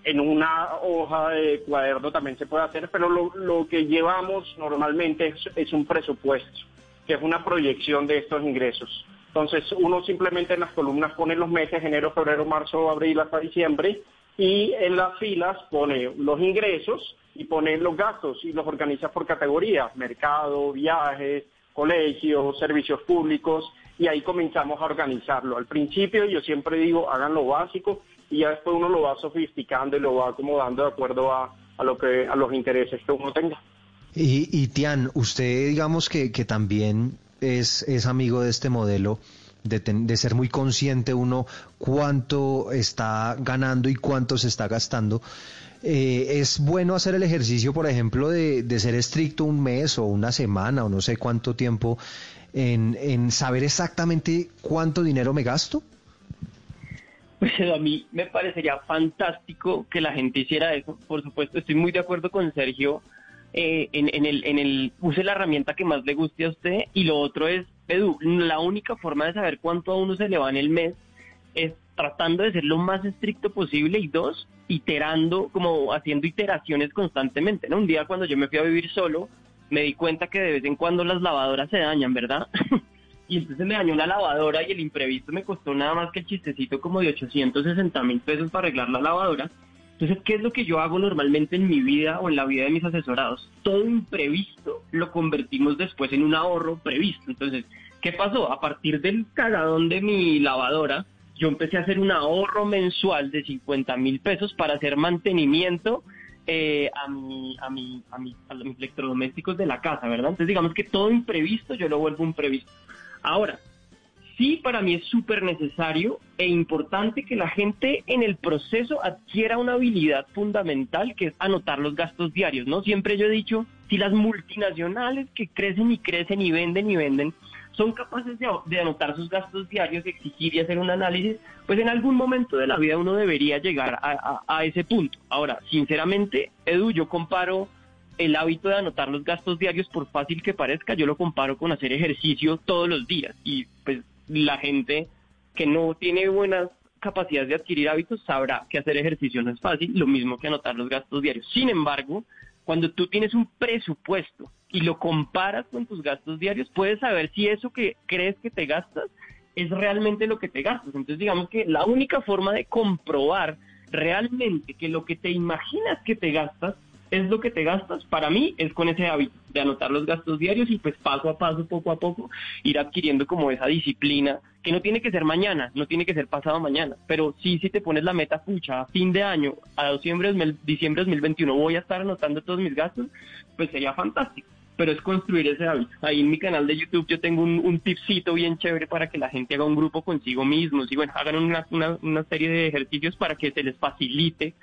En una hoja de cuaderno también se puede hacer, pero lo que llevamos normalmente es un presupuesto que es una proyección de estos ingresos. Entonces, uno simplemente en las columnas pone los meses, enero, febrero, marzo, abril hasta diciembre, y en las filas pone los ingresos y pone los gastos y los organiza por categorías, mercado, viajes, colegios, servicios públicos, y ahí comenzamos a organizarlo. Al principio yo siempre digo, hagan lo básico y ya después uno lo va sofisticando y lo va acomodando de acuerdo a, a lo que, a los intereses que uno tenga. Y, y Tian, usted digamos que, también es, amigo de este modelo. De, de, ser muy consciente uno cuánto está ganando y cuánto se está gastando. Eh, es bueno hacer el ejercicio, por ejemplo, de, de, ser estricto un mes o una semana o no sé cuánto tiempo en, en saber exactamente cuánto dinero me gasto. Pues a mí me parecería fantástico que la gente hiciera eso. Por supuesto, estoy muy de acuerdo con Sergio eh, en, el, en el, use la herramienta que más le guste a usted y lo otro es, Edu, la única forma de saber cuánto a uno se le va en el mes es tratando de ser lo más estricto posible y dos, iterando, como haciendo iteraciones constantemente, ¿no? Un día cuando yo me fui a vivir solo, me di cuenta que de vez en cuando las lavadoras se dañan, ¿verdad? [LAUGHS] y entonces me dañó la lavadora y el imprevisto me costó nada más que el chistecito como de 860 mil pesos para arreglar la lavadora entonces, ¿qué es lo que yo hago normalmente en mi vida o en la vida de mis asesorados? Todo imprevisto lo convertimos después en un ahorro previsto. Entonces, ¿qué pasó? A partir del cagadón de mi lavadora, yo empecé a hacer un ahorro mensual de 50 mil pesos para hacer mantenimiento eh, a, mi, a, mi, a, mi, a mis electrodomésticos de la casa, ¿verdad? Entonces, digamos que todo imprevisto yo lo vuelvo un previsto. Ahora, sí para mí es súper necesario e importante que la gente en el proceso adquiera una habilidad fundamental que es anotar los gastos diarios, ¿no? Siempre yo he dicho, si las multinacionales que crecen y crecen y venden y venden son capaces de, anotar sus gastos diarios, exigir y hacer un análisis, pues en algún momento de la vida uno debería llegar a, a ese punto. Ahora, sinceramente, Edu, yo comparo el hábito de anotar los gastos diarios, por fácil que parezca, yo lo comparo con hacer ejercicio todos los días. Y la gente que no tiene buenas capacidades de adquirir hábitos sabrá que hacer ejercicio no es fácil, lo mismo que anotar los gastos diarios. Sin embargo, cuando tú tienes un presupuesto y lo comparas con tus gastos diarios, puedes saber si eso que crees que te gastas es realmente lo que te gastas. Entonces, digamos que la única forma de comprobar realmente que lo que te imaginas que te gastas es lo que te gastas, para mí es con ese hábito de anotar los gastos diarios y pues paso a paso, poco a poco, ir adquiriendo como esa disciplina, que no tiene que ser mañana, no tiene que ser pasado mañana, pero sí si te pones la meta pucha a fin de año, a diciembre, diciembre de 2021 voy a estar anotando todos mis gastos, pues sería fantástico pero es construir ese hábito. Ahí en mi canal de YouTube yo tengo un, un tipcito bien chévere para que la gente haga un grupo consigo mismos y bueno, hagan una, una serie de ejercicios para que se les facilite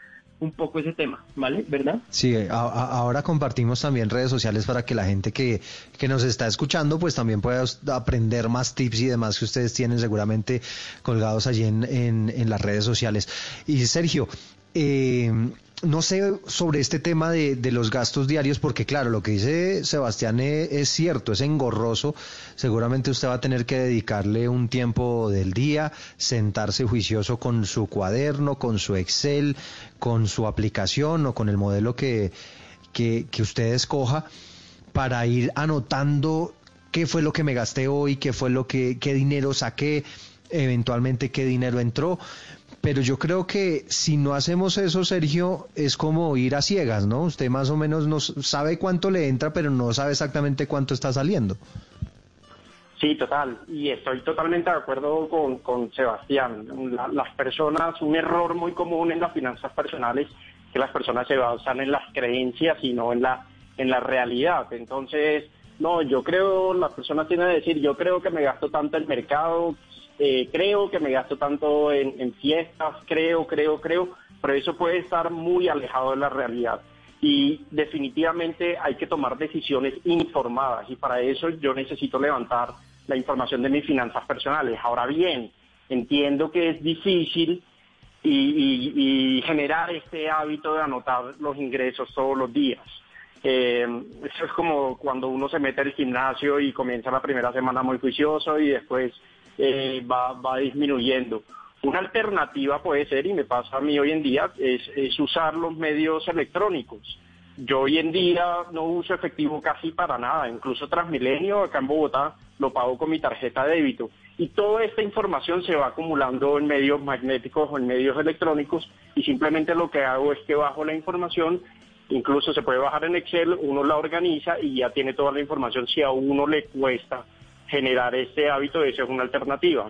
un poco ese tema, ¿vale? ¿Verdad? Sí, ahora compartimos también redes sociales para que la gente que, que nos está escuchando pues también pueda aprender más tips y demás que ustedes tienen seguramente colgados allí en, en, en las redes sociales. Y Sergio, eh, no sé sobre este tema de, los gastos diarios, porque claro, lo que dice Sebastián es, cierto, es engorroso. Seguramente usted va a tener que dedicarle un tiempo del día, sentarse juicioso con su cuaderno, con su Excel, con su aplicación o con el modelo que, que, que usted escoja para ir anotando qué fue lo que me gasté hoy, qué fue lo que, qué dinero saqué, eventualmente qué dinero entró pero yo creo que si no hacemos eso, Sergio, es como ir a ciegas, ¿no? Usted más o menos no sabe cuánto le entra, pero no sabe exactamente cuánto está saliendo. Sí, total. Y estoy totalmente de acuerdo con, Sebastián. las personas, un error muy común en las finanzas personales, que las personas se basan en las creencias y no en la, en la realidad. Entonces, no, yo creo, las personas tienen que decir, yo creo que me gasto tanto en mercado, eh, creo que me gasto tanto en, fiestas, creo, creo, creo, pero eso puede estar muy alejado de la realidad. Y definitivamente hay que tomar decisiones informadas y para eso yo necesito levantar la información de mis finanzas personales. Ahora bien, entiendo que es difícil y, generar este hábito de anotar los ingresos todos los días. Eh, eso es como cuando uno se mete al gimnasio y comienza la primera semana muy juicioso y después eh, va, va disminuyendo. Una alternativa puede ser, y me pasa a mí hoy en día, es, usar los medios electrónicos. Yo hoy en día no uso efectivo casi para nada, incluso Transmilenio acá en Bogotá lo pago con mi tarjeta de débito. Y toda esta información se va acumulando en medios magnéticos o en medios electrónicos y simplemente lo que hago es que bajo la información, incluso se puede bajar en Excel, uno la organiza y ya tiene toda la información si a uno le cuesta generar ese hábito, eso es una alternativa.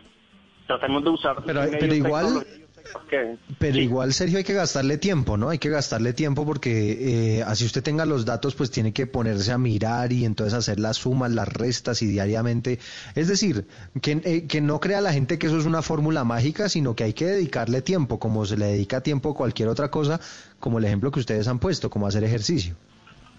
Tratemos de usar... Pero, igual... Pero igual, Sergio, hay que gastarle tiempo, ¿no? Hay que gastarle tiempo porque eh, así usted tenga los datos, pues tiene que ponerse a mirar y entonces hacer las sumas, las restas y diariamente. Es decir, que, eh, que no crea la gente que eso es una fórmula mágica, sino que hay que dedicarle tiempo, como se le dedica tiempo a cualquier otra cosa, como el ejemplo que ustedes han puesto, como hacer ejercicio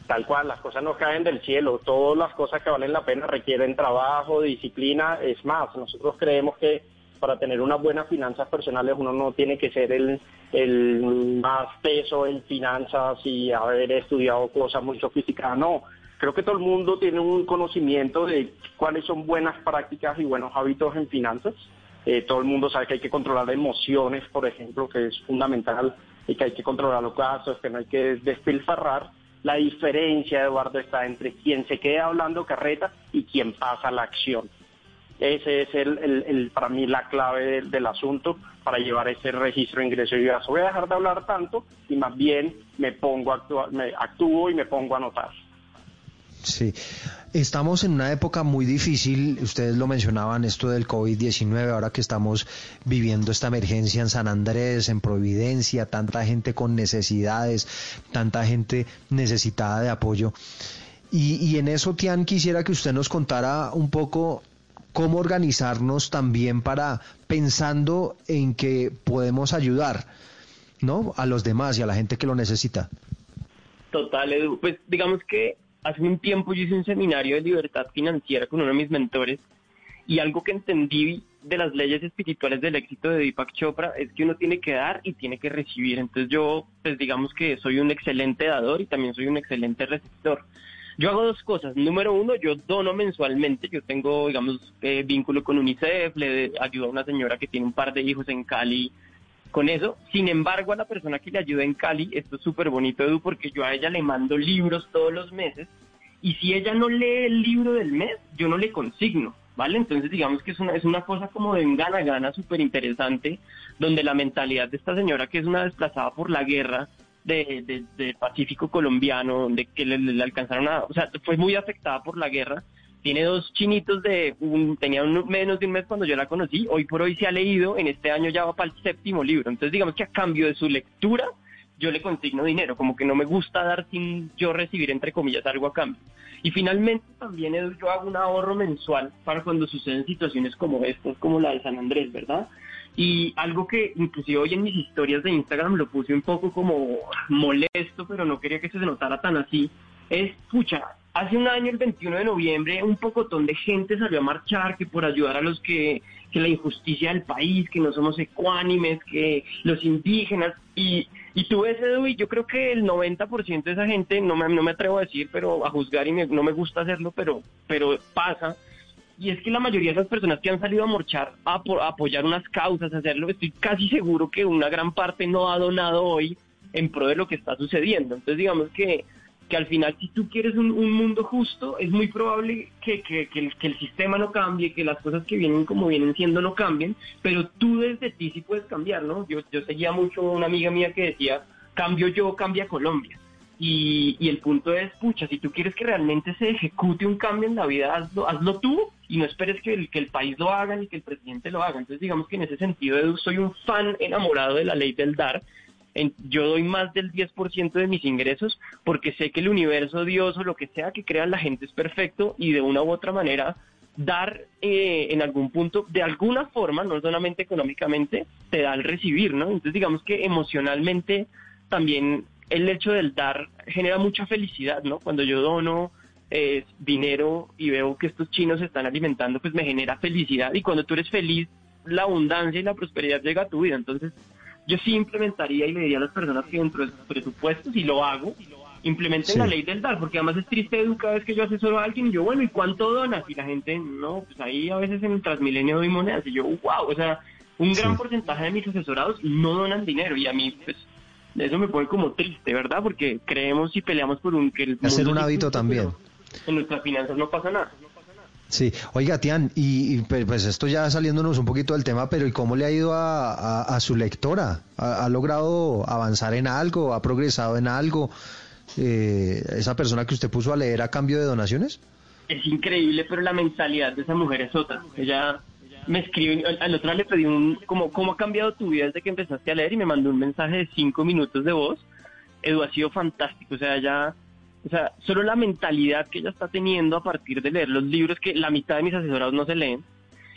tal cual, las cosas no caen del cielo, todas las cosas que valen la pena requieren trabajo, disciplina, es más, nosotros creemos que para tener unas buenas finanzas personales uno no tiene que ser el, el más peso en finanzas y haber estudiado cosas muy sofisticadas, no, creo que todo el mundo tiene un conocimiento de cuáles son buenas prácticas y buenos hábitos en finanzas. Eh, todo el mundo sabe que hay que controlar emociones, por ejemplo, que es fundamental, y que hay que controlar los gastos, que no hay que despilfarrar. La diferencia, Eduardo, está entre quien se queda hablando carreta y quien pasa la acción. Ese es el, para mí la clave del, asunto para llevar ese registro de ingreso y gasto. Voy a dejar de hablar tanto y más bien me pongo a me actúo y me pongo a anotar. Sí, estamos en una época muy difícil, ustedes lo mencionaban, esto del COVID-19, ahora que estamos viviendo esta emergencia en San Andrés, en Providencia, tanta gente con necesidades, tanta gente necesitada de apoyo. Y, y en eso, Tian, quisiera que usted nos contara un poco cómo organizarnos también para pensando en que podemos ayudar, ¿no? A los demás y a la gente que lo necesita. Total, Edu. Pues digamos que hace un tiempo yo hice un seminario de libertad financiera con uno de mis mentores y algo que entendí de las leyes espirituales del éxito de Deepak Chopra es que uno tiene que dar y tiene que recibir. Entonces yo, pues digamos que soy un excelente dador y también soy un excelente receptor. Yo hago dos cosas. Número uno, yo dono mensualmente. Yo tengo, digamos, eh, vínculo con UNICEF, le ayudo a una señora que tiene un par de hijos en Cali con eso. Sin embargo, a la persona que le ayuda en Cali, esto es súper bonito, Edu, porque yo a ella le mando libros todos los meses y si ella no lee el libro del mes, yo no le consigno, ¿vale? Entonces digamos que es una, es una cosa como de un gana-gana súper interesante, donde la mentalidad de esta señora, que es una desplazada por la guerra, de, del Pacífico colombiano, donde que le, alcanzaron a, o sea, fue muy afectada por la guerra, tiene dos chinitos de un, tenía menos de un mes cuando yo la conocí, hoy por hoy se ha leído, en este año ya va para el séptimo libro, entonces digamos que a cambio de su lectura, yo le consigno dinero, como que no me gusta dar sin yo recibir, entre comillas, algo a cambio. Y finalmente también yo hago un ahorro mensual para cuando suceden situaciones como estas, como la de San Andrés, ¿verdad? Y algo que inclusive hoy en mis historias de Instagram lo puse un poco como molesto, pero no quería que se notara tan así, es, pucha, hace un año, el 21 de noviembre, un pocotón de gente salió a marchar que por ayudar a los que, que la injusticia del país, que no somos ecuánimes, que los indígenas, y, y tú ves, Edu, y yo creo que el 90% de esa gente, no me, no me atrevo a decir, pero a juzgar y no me gusta hacerlo, pero, pero pasa, y es que la mayoría de esas personas que han salido a marchar, a, a, apoyar unas causas, a hacerlo, estoy casi seguro que una gran parte no ha donado hoy en pro de lo que está sucediendo. Entonces, digamos que, que al final, si tú quieres un, un mundo justo, es muy probable que, el, sistema no cambie, que las cosas que vienen como vienen siendo no cambien, pero tú desde ti sí puedes cambiar, ¿no? Yo, yo seguía mucho una amiga mía que decía, cambio yo, cambia Colombia. Y, y, el punto es, pucha, si tú quieres que realmente se ejecute un cambio en la vida, hazlo, hazlo tú y no esperes que el, que el país lo haga ni que el presidente lo haga. Entonces, digamos que en ese sentido, soy un fan enamorado de la ley del dar. En, yo doy más del 10% de mis ingresos porque sé que el universo, Dios o lo que sea que crea la gente es perfecto y de una u otra manera dar eh, en algún punto, de alguna forma, no solamente económicamente, te da el recibir, ¿no? Entonces, digamos que emocionalmente también el hecho del dar genera mucha felicidad, ¿no? Cuando yo dono eh, dinero y veo que estos chinos se están alimentando, pues me genera felicidad. Y cuando tú eres feliz, la abundancia y la prosperidad llega a tu vida. Entonces, yo sí implementaría y le diría a las personas que dentro de sus presupuestos, y lo hago, implementen Sí. la ley del dar, porque además es triste Edu, cada vez que yo asesoro a alguien, y yo, bueno, ¿y cuánto donas? Y la gente, no, pues ahí a veces en el Transmilenio doy monedas, y yo, wow, o sea, un gran Sí. porcentaje de mis asesorados no donan dinero, y a mí, pues, eso me pone como triste, ¿verdad? Porque creemos y peleamos por un... que el Hacer un es hábito también. En nuestras finanzas no pasa nada. Sí, oiga, Tian, y, pe- pues esto ya saliéndonos un poquito del tema, pero ¿y cómo le ha ido a, su lectora? ¿Ha, logrado avanzar en algo? ¿Ha progresado en algo? Eh, ¿Esa persona que usted puso a leer a cambio de donaciones? es increíble, pero la mentalidad de esa mujer es otra. Ella me escribe, al, al otro le pedí un, como, ¿cómo ha cambiado tu vida desde que empezaste a leer? Y me mandó un mensaje de cinco minutos de voz. Edu, ha sido fantástico, o sea, ya, o sea, solo la mentalidad que ella está teniendo a partir de leer los libros que la mitad de mis asesorados no se leen,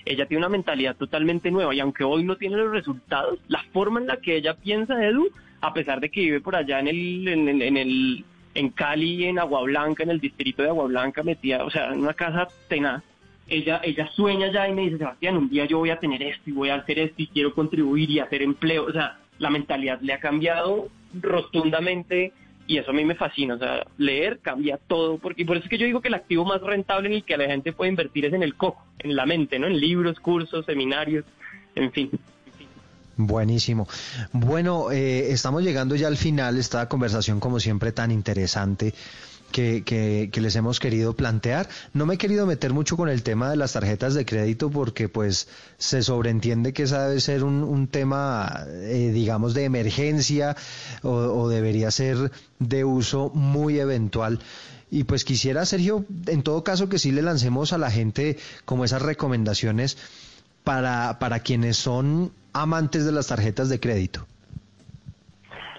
ella tiene una mentalidad totalmente nueva y aunque hoy no tiene los resultados, la forma en la que ella piensa, Edu, a pesar de que vive por allá en el, en, en- el, en Cali, en Agua Blanca, en el distrito de Agua Blanca, metida, o sea, en una casa tenaz, ella, ella sueña ya y me dice, Sebastián, un día yo voy a tener esto y voy a hacer esto y quiero contribuir y hacer empleo. O sea, la mentalidad le ha cambiado rotundamente y eso a mí me fascina. O sea, leer cambia todo. Porque, y por eso es que yo digo que el activo más rentable en el que la gente puede invertir es en el coco, en la mente, ¿no? En libros, cursos, seminarios, en fin. Buenísimo. Bueno, eh, estamos llegando ya al final, esta conversación como siempre tan interesante que, les hemos querido plantear. No me he querido meter mucho con el tema de las tarjetas de crédito porque pues se sobreentiende que esa debe ser un, un tema, eh, digamos, de emergencia o, o debería ser de uso muy eventual. Y pues quisiera, Sergio, en todo caso que sí le lancemos a la gente como esas recomendaciones para, para quienes son amantes de las tarjetas de crédito.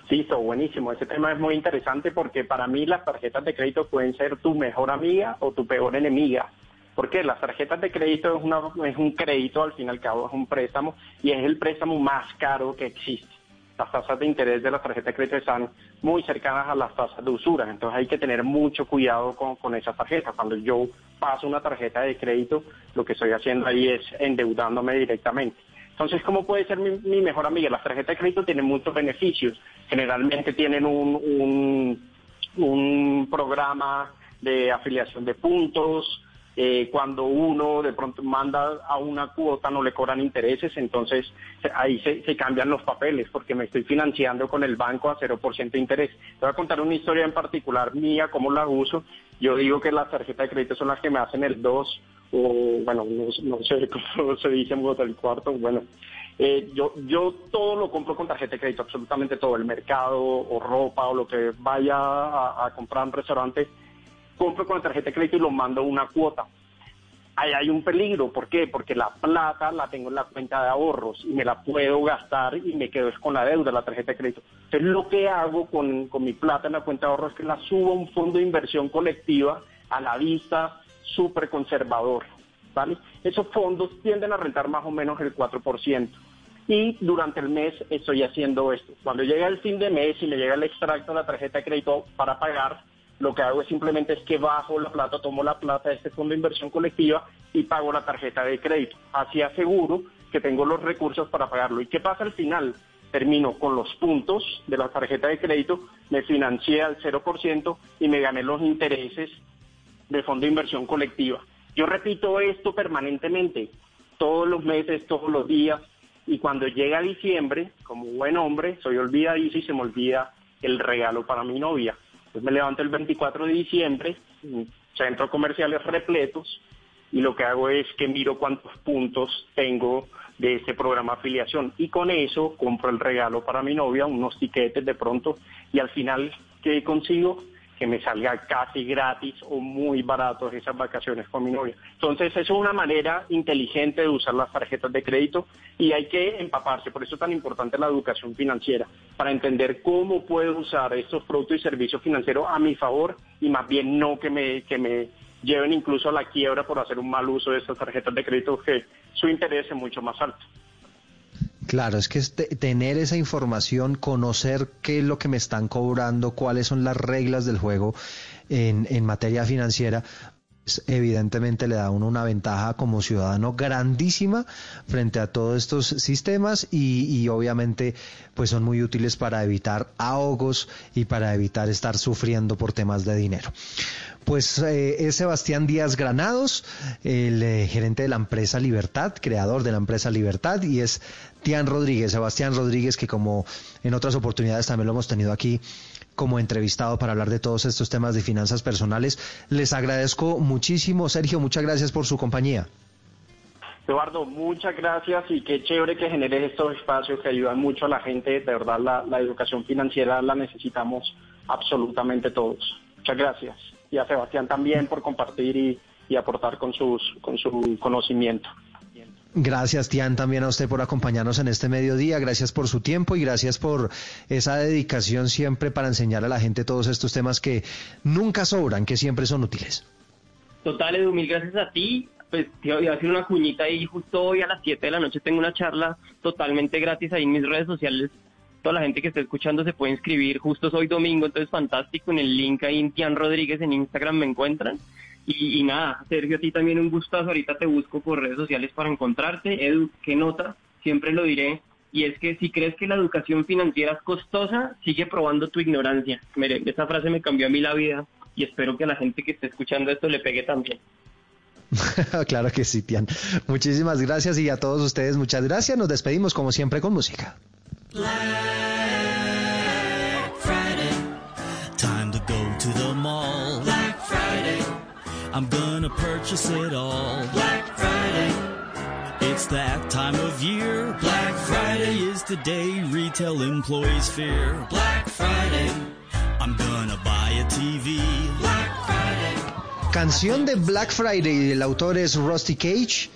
Sí, eso, buenísimo. Ese tema es muy interesante porque para mí las tarjetas de crédito pueden ser tu mejor amiga o tu peor enemiga. Porque las tarjetas de crédito es un crédito, al fin y al cabo es un préstamo y es el préstamo más caro que existe. Las tasas de interés de las tarjetas de crédito están muy cercanas a las tasas de usura, entonces hay que tener mucho cuidado con, con esas tarjetas. Cuando yo paso una tarjeta de crédito, lo que estoy haciendo ahí es endeudándome directamente. Entonces, ¿cómo puede ser mi, mejor amiga? Las tarjetas de crédito tienen muchos beneficios. Generalmente tienen un, un, programa de afiliación de puntos. Eh, cuando uno de pronto manda a una cuota no le cobran intereses, entonces ahí se, se cambian los papeles porque me estoy financiando con el banco a 0% de interés. Te voy a contar una historia en particular mía, cómo la uso. Yo digo que las tarjetas de crédito son las que me hacen el 2 o bueno, no, sé [LAUGHS] cómo se dice en Bogotá el cuarto, bueno, eh, yo, yo todo lo compro con tarjeta de crédito, absolutamente todo, el mercado o ropa o lo que vaya a, comprar en un restaurante, compro con la tarjeta de crédito y lo mando una cuota. Ahí hay un peligro, ¿por qué? Porque la plata la tengo en la cuenta de ahorros y me la puedo gastar y me quedo con la deuda, la tarjeta de crédito. Entonces lo que hago con, con mi plata en la cuenta de ahorros es que la subo a un fondo de inversión colectiva a la vista súper conservador, ¿vale? Esos fondos tienden a rentar más o menos el 4%. y durante el mes estoy haciendo esto. Cuando llega el fin de mes y me llega el extracto de la tarjeta de crédito para pagar, lo que hago es simplemente es que bajo la plata, tomo la plata de este fondo de inversión colectiva y pago la tarjeta de crédito. Así aseguro que tengo los recursos para pagarlo. ¿Y qué pasa al final? Termino con los puntos de la tarjeta de crédito, me financié al 0% y me gané los intereses del fondo de inversión colectiva. Yo repito esto permanentemente, todos los meses, todos los días, y cuando llega diciembre, como buen hombre, soy olvidadizo y se me olvida el regalo para mi novia. Me levanto el 24 de diciembre, centros comerciales repletos, y lo que hago es que miro cuántos puntos tengo de ese programa afiliación y con eso compro el regalo para mi novia, unos tiquetes de pronto y al final ¿qué consigo? Que me salga casi gratis o muy barato esas vacaciones con mi novia. Entonces, eso es una manera inteligente de usar las tarjetas de crédito y hay que empaparse. Por eso es tan importante la educación financiera, para entender cómo puedo usar estos productos y servicios financieros a mi favor y más bien no que me, que me lleven incluso a la quiebra por hacer un mal uso de estas tarjetas de crédito que su interés es mucho más alto. Claro, es que tener esa información, conocer qué es lo que me están cobrando, cuáles son las reglas del juego en, en materia financiera, evidentemente le da a uno una ventaja como ciudadano grandísima frente a todos estos sistemas y, y, obviamente pues son muy útiles para evitar ahogos y para evitar estar sufriendo por temas de dinero. Pues eh, es Sebastián Díaz Granados, el eh, gerente de la empresa Libertad, creador de la empresa Libertad, y es Tian Rodríguez, Sebastián Rodríguez, que como en otras oportunidades también lo hemos tenido aquí como entrevistado para hablar de todos estos temas de finanzas personales. Les agradezco muchísimo, Sergio, muchas gracias por su compañía. Eduardo, muchas gracias y qué chévere que generes estos espacios que ayudan mucho a la gente. De verdad, la, educación financiera la necesitamos absolutamente todos. Muchas gracias y a Sebastián también por compartir y, aportar con, sus, con su conocimiento. Gracias, Tian, también a usted por acompañarnos en este mediodía. Gracias por su tiempo y gracias por esa dedicación siempre para enseñar a la gente todos estos temas que nunca sobran, que siempre son útiles. Total, Edu, mil gracias a ti. Pues te iba a hacer una cuñita y justo hoy a las 7 de la noche tengo una charla totalmente gratis ahí en mis redes sociales toda la gente que está escuchando se puede inscribir. Justo hoy domingo, entonces fantástico. En el link ahí en Tian Rodríguez en Instagram me encuentran. Y, nada, Sergio, a ti también un gustazo. Ahorita te busco por redes sociales para encontrarte. Edu, qué nota, siempre lo diré. Y es que si crees que la educación financiera es costosa, sigue probando tu ignorancia. Mire, esa frase me cambió a mí la vida y espero que a la gente que esté escuchando esto le pegue también. [LAUGHS] claro que sí, Tian. Muchísimas gracias y a todos ustedes muchas gracias. Nos despedimos como siempre con música. I'm gonna purchase it all. Black Friday, it's that time of year. Black Friday is the day retail employees fear. Black Friday, I'm gonna buy a TV. Black Friday. Canción de Black Friday, el autor es Rusty Cage.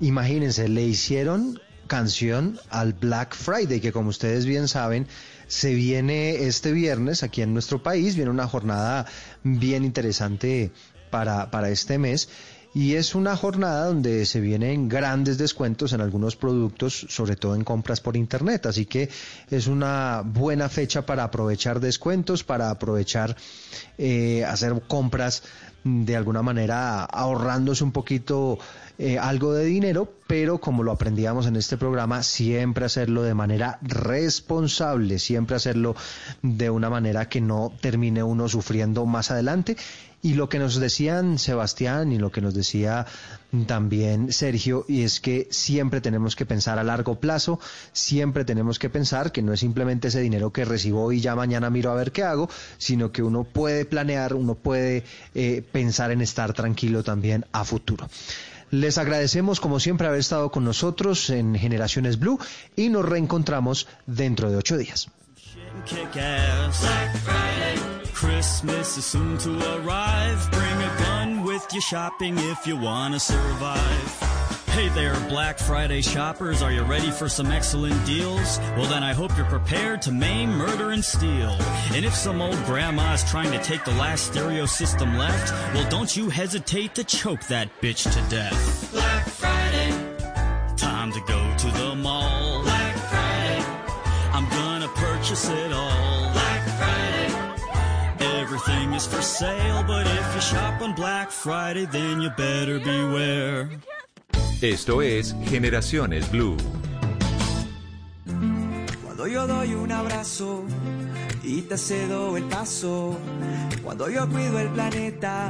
Imagínense, le hicieron canción al Black Friday, que como ustedes bien saben, se viene este viernes aquí en nuestro país, viene una jornada bien interesante para, para este mes. Y es una jornada donde se vienen grandes descuentos en algunos productos, sobre todo en compras por Internet. Así que es una buena fecha para aprovechar descuentos, para aprovechar eh, hacer compras de alguna manera ahorrándose un poquito eh, algo de dinero, pero como lo aprendíamos en este programa, siempre hacerlo de manera responsable, siempre hacerlo de una manera que no termine uno sufriendo más adelante. Y lo que nos decían Sebastián y lo que nos decía también Sergio, y es que siempre tenemos que pensar a largo plazo, siempre tenemos que pensar que no es simplemente ese dinero que recibo y ya mañana miro a ver qué hago, sino que uno puede planear, uno puede eh, pensar en estar tranquilo también a futuro. Les agradecemos como siempre haber estado con nosotros en Generaciones Blue y nos reencontramos dentro de ocho días. Christmas is soon to arrive. Bring a gun with you shopping if you want to survive. Hey there, Black Friday shoppers. Are you ready for some excellent deals? Well, then I hope you're prepared to maim, murder, and steal. And if some old grandma's trying to take the last stereo system left, well, don't you hesitate to choke that bitch to death. Black Friday. Time to go to the mall. Black Friday. I'm gonna purchase it all. Everything is for sale, but if you shop on Black Friday, then you better beware. Esto es Generaciones Blue. Cuando yo doy un abrazo y te cedo el paso, cuando yo cuido el planeta,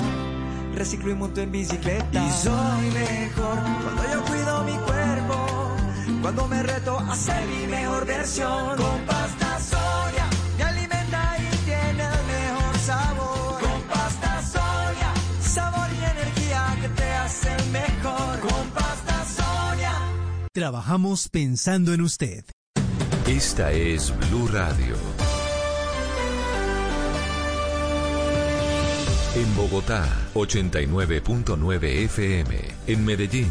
reciclo y monto en bicicleta. Y soy mejor cuando yo cuido mi cuerpo, cuando me reto a ser mi mejor versión. Con Trabajamos pensando en usted. Esta es Blue Radio. En Bogotá, 89.9 FM. En Medellín,